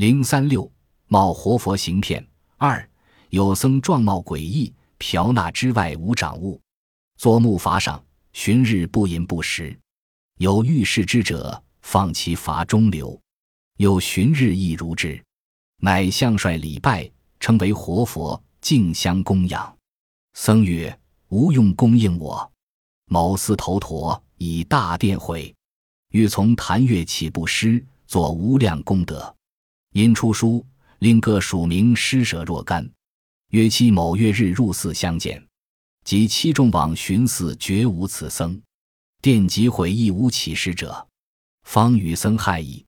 零三六冒活佛行骗二有僧状貌诡异，嫖纳之外无长物，坐木筏上，旬日不饮不食。有遇事之者，放其筏中流；有旬日亦如之。乃相率礼拜，称为活佛，敬香供养。僧曰：“无用供应我。”某司头陀以大殿毁，欲从谭月起布施，作无量功德。因出书，令各署名施舍若干。约期某月日入寺相见，及七众往寻寺，绝无此僧。殿即毁，亦无起事者。方与僧害矣。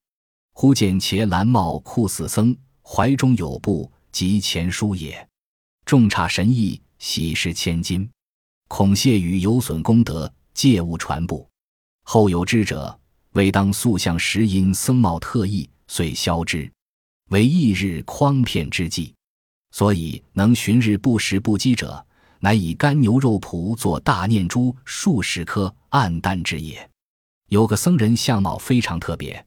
忽见伽蓝帽酷似僧，怀中有布，即前书也。众差神意，喜事千金。恐谢语有损功德，借勿传布。后有知者，为当塑像时因僧帽特异，遂消之。为翌日诓骗之计，所以能旬日不食不饥者，乃以干牛肉脯做大念珠数十颗，暗淡之也。有个僧人相貌非常特别，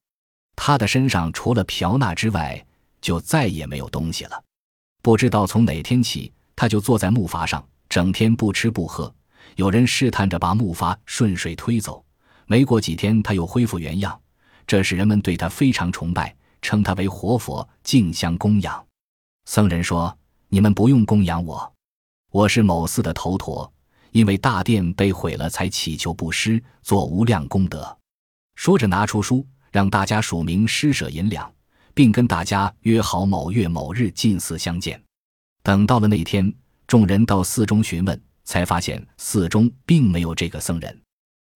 他的身上除了嫖纳之外，就再也没有东西了。不知道从哪天起，他就坐在木筏上。整天不吃不喝，有人试探着把木筏顺水推走。没过几天，他又恢复原样。这使人们对他非常崇拜，称他为活佛，敬香供养。僧人说：“你们不用供养我，我是某寺的头陀，因为大殿被毁了，才祈求布施，做无量功德。”说着，拿出书，让大家署名施舍银两，并跟大家约好某月某日进寺相见。等到了那天。众人到寺中询问，才发现寺中并没有这个僧人，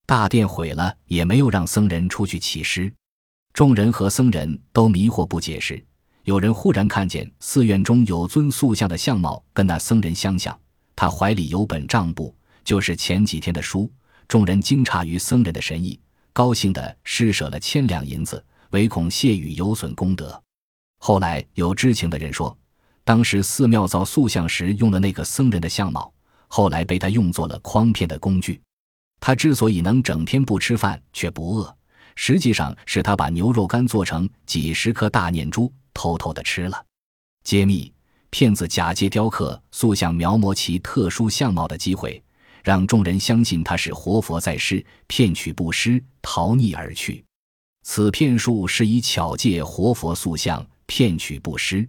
大殿毁了，也没有让僧人出去乞施。众人和僧人都迷惑不解时，有人忽然看见寺院中有尊塑像的相貌跟那僧人相像，他怀里有本账簿，就是前几天的书。众人惊诧于僧人的神意，高兴地施舍了千两银子，唯恐谢语有损功德。后来有知情的人说。当时寺庙造塑像时用了那个僧人的相貌，后来被他用作了诓骗的工具。他之所以能整天不吃饭却不饿，实际上是他把牛肉干做成几十颗大念珠，偷偷的吃了。揭秘：骗子假借雕刻塑像描摹其特殊相貌的机会，让众人相信他是活佛在世，骗取布施，逃匿而去。此骗术是以巧借活佛塑像骗取布施。